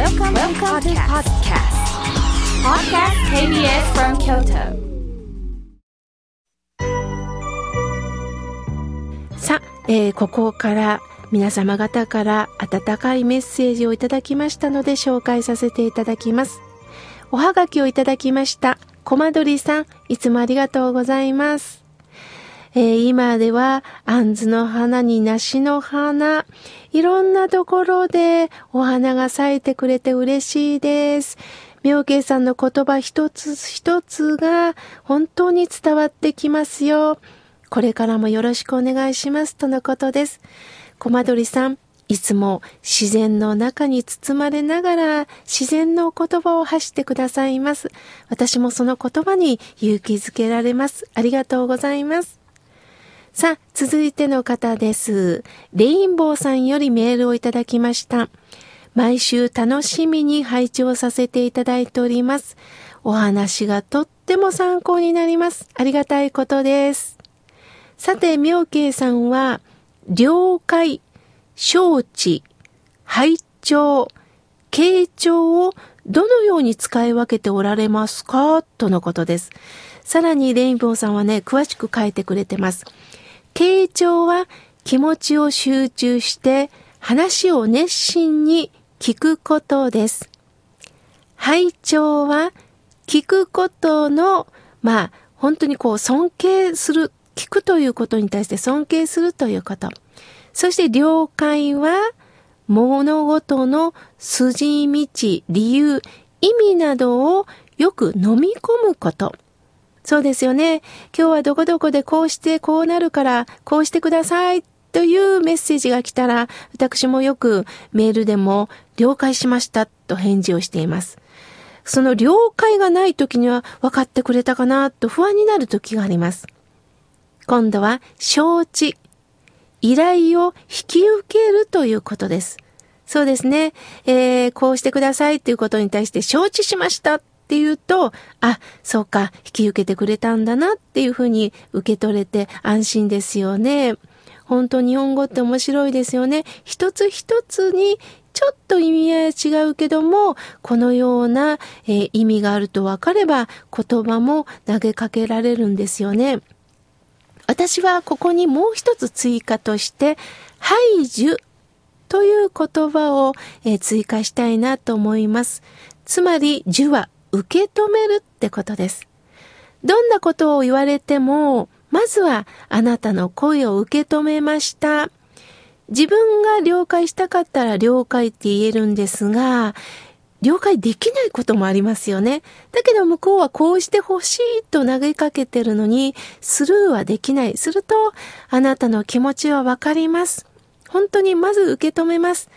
Welcome, Welcome to podcast. Podcast KBS from Kyoto. さあ、えーここから皆様方から温かいメッセージをいただきましたので紹介させていただきます。おはがきをいただきました。コマドリさん、いつもありがとうございます。えー今では、あんずの花に梨の花、いろんなところでお花が咲いてくれて嬉しいです。妙慶さんの言葉一つ一つが本当に伝わってきますよ。これからもよろしくお願いしますとのことです。コマドリさん、いつも自然の中に包まれながら自然の言葉を発してくださいます。私もその言葉に勇気づけられます。ありがとうございます。さあ、続いての方です。レインボーさんよりメールをいただきました。毎週楽しみに拝聴させていただいております。お話がとっても参考になります。ありがたいことです。さて、妙慶さんは、了解、承知、拝聴、傾聴をどのように使い分けておられますか？とのことです。さらにレインボーさんはね、詳しく書いてくれてます。傾聴は気持ちを集中して話を熱心に聞くことです。拝聴は聞くことの、まあ、本当にこう尊敬する、聞くということに対して尊敬するということ。そして了解は物事の筋道、理由、意味などをよく飲み込むこと。そうですよね。今日はどこどこでこうしてこうなるからこうしてくださいというメッセージが来たら私もよくメールでも了解しましたと返事をしています。その了解がない時には分かってくれたかなと不安になる時があります。今度は承知。依頼を引き受けるということです。そうですね。えー、こうしてくださいということに対して承知しましたっていうと、あ、そうか、引き受けてくれたんだなっていうふうに受け取れて安心ですよね。本当日本語って面白いですよね。一つ一つにちょっと意味合いは違うけども、このような、えー意味があると分かれば言葉も投げかけられるんですよね。私はここにもう一つ追加として、排除という言葉を、えー追加したいなと思います。つまり、受は受け止めるってことです。どんなことを言われても、まずはあなたの声を受け止めました。自分が了解したかったら了解って言えるんですが、了解できないこともありますよね。だけど向こうはこうしてほしいと投げかけてるのに、スルーはできない。すると、あなたの気持ちはわかります。本当にまず受け止めます。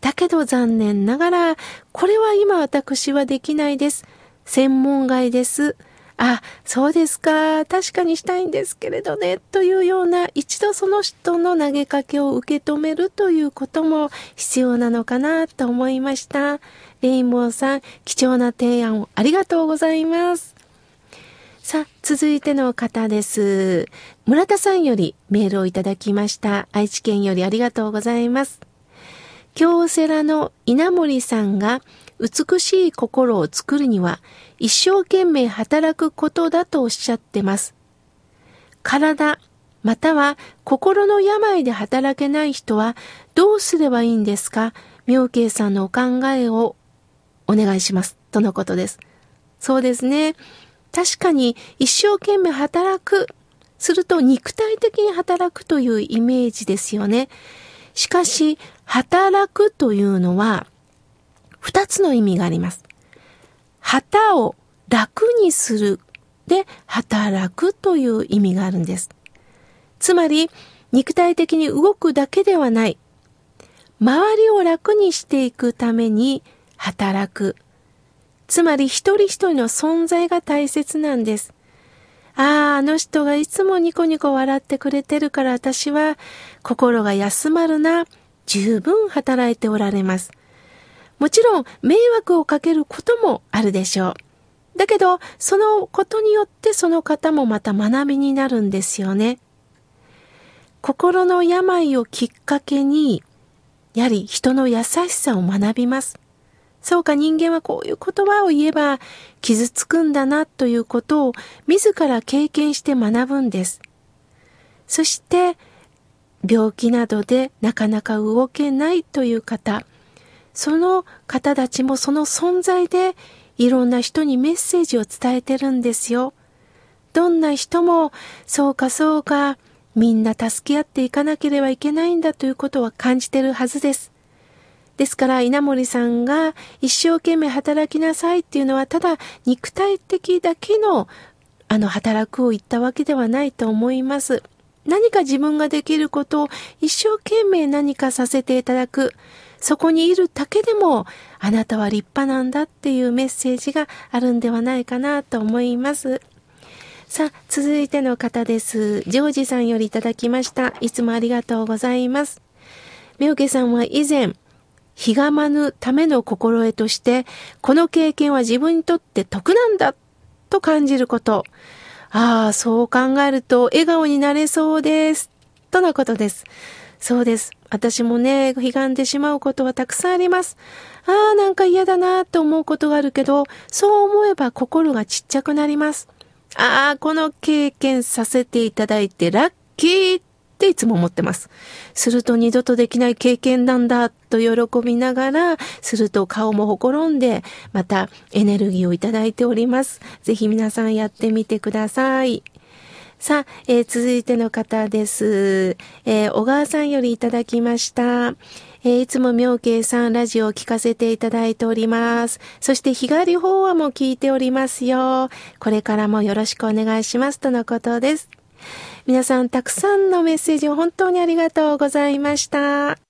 だけど残念ながら、これは今私はできないです。専門外です。あ、そうですか。確かにしたいんですけれどね。というような、一度その人の投げかけを受け止めるということも必要なのかなと思いました。レインボーさん、貴重な提案をありがとうございます。さあ、続いての方です。村田さんよりメールをいただきました。愛知県よりありがとうございます。京セラの稲森さんが美しい心を作るには一生懸命働くことだとおっしゃってます。体、または心の病で働けない人はどうすればいいんですか？妙慶さんのお考えをお願いします。とのことです。そうですね。確かに一生懸命働く。すると肉体的に働くというイメージですよね。しかし、働くというのは、二つの意味があります。旗を楽にするで働くという意味があるんです。つまり、肉体的に動くだけではない。周りを楽にしていくために働く。つまり一人一人の存在が大切なんです。ああ、あの人がいつもニコニコ笑ってくれてるから私は心が休まるな。十分働いておられます。もちろん迷惑をかけることもあるでしょう。だけど、そのことによってその方もまた学びになるんですよね。心の病をきっかけに、やはり人の優しさを学びます。そうか人間はこういう言葉を言えば傷つくんだなということを自ら経験して学ぶんです。そして病気などでなかなか動けないという方、その方たちもその存在でいろんな人にメッセージを伝えてるんですよ。どんな人も、そうかそうか、みんな助け合っていかなければいけないんだということは感じてるはずです。ですから稲森さんが一生懸命働きなさいっていうのはただ肉体的だけのあの働くを言ったわけではないと思います。何か自分ができることを一生懸命何かさせていただく。そこにいるだけでもあなたは立派なんだっていうメッセージがあるんではないかなと思います。さあ、続いての方です。ジョージさんよりいただきました。いつもありがとうございます。みょうけさんは以前、ひがまぬための心得として、この経験は自分にとって得なんだと感じること。ああ、そう考えると笑顔になれそうです。とのことです。そうです。私もね、悲願でしまうことはたくさんあります。ああ、なんか嫌だなと思うことがあるけど、そう思えば心がちっちゃくなります。ああ、この経験させていただいてラッキーっていつも思ってます。すると二度とできない経験なんだと喜びながら、すると顔もほころんで、またエネルギーをいただいております。ぜひ皆さんやってみてください。さあ、えー、続いての方です。えー、小川さんよりいただきました。えー、いつも妙慶さんラジオを聞かせていただいております。そして日帰り法話も聞いておりますよ。これからもよろしくお願いしますとのことです。皆さんたくさんのメッセージを本当にありがとうございました。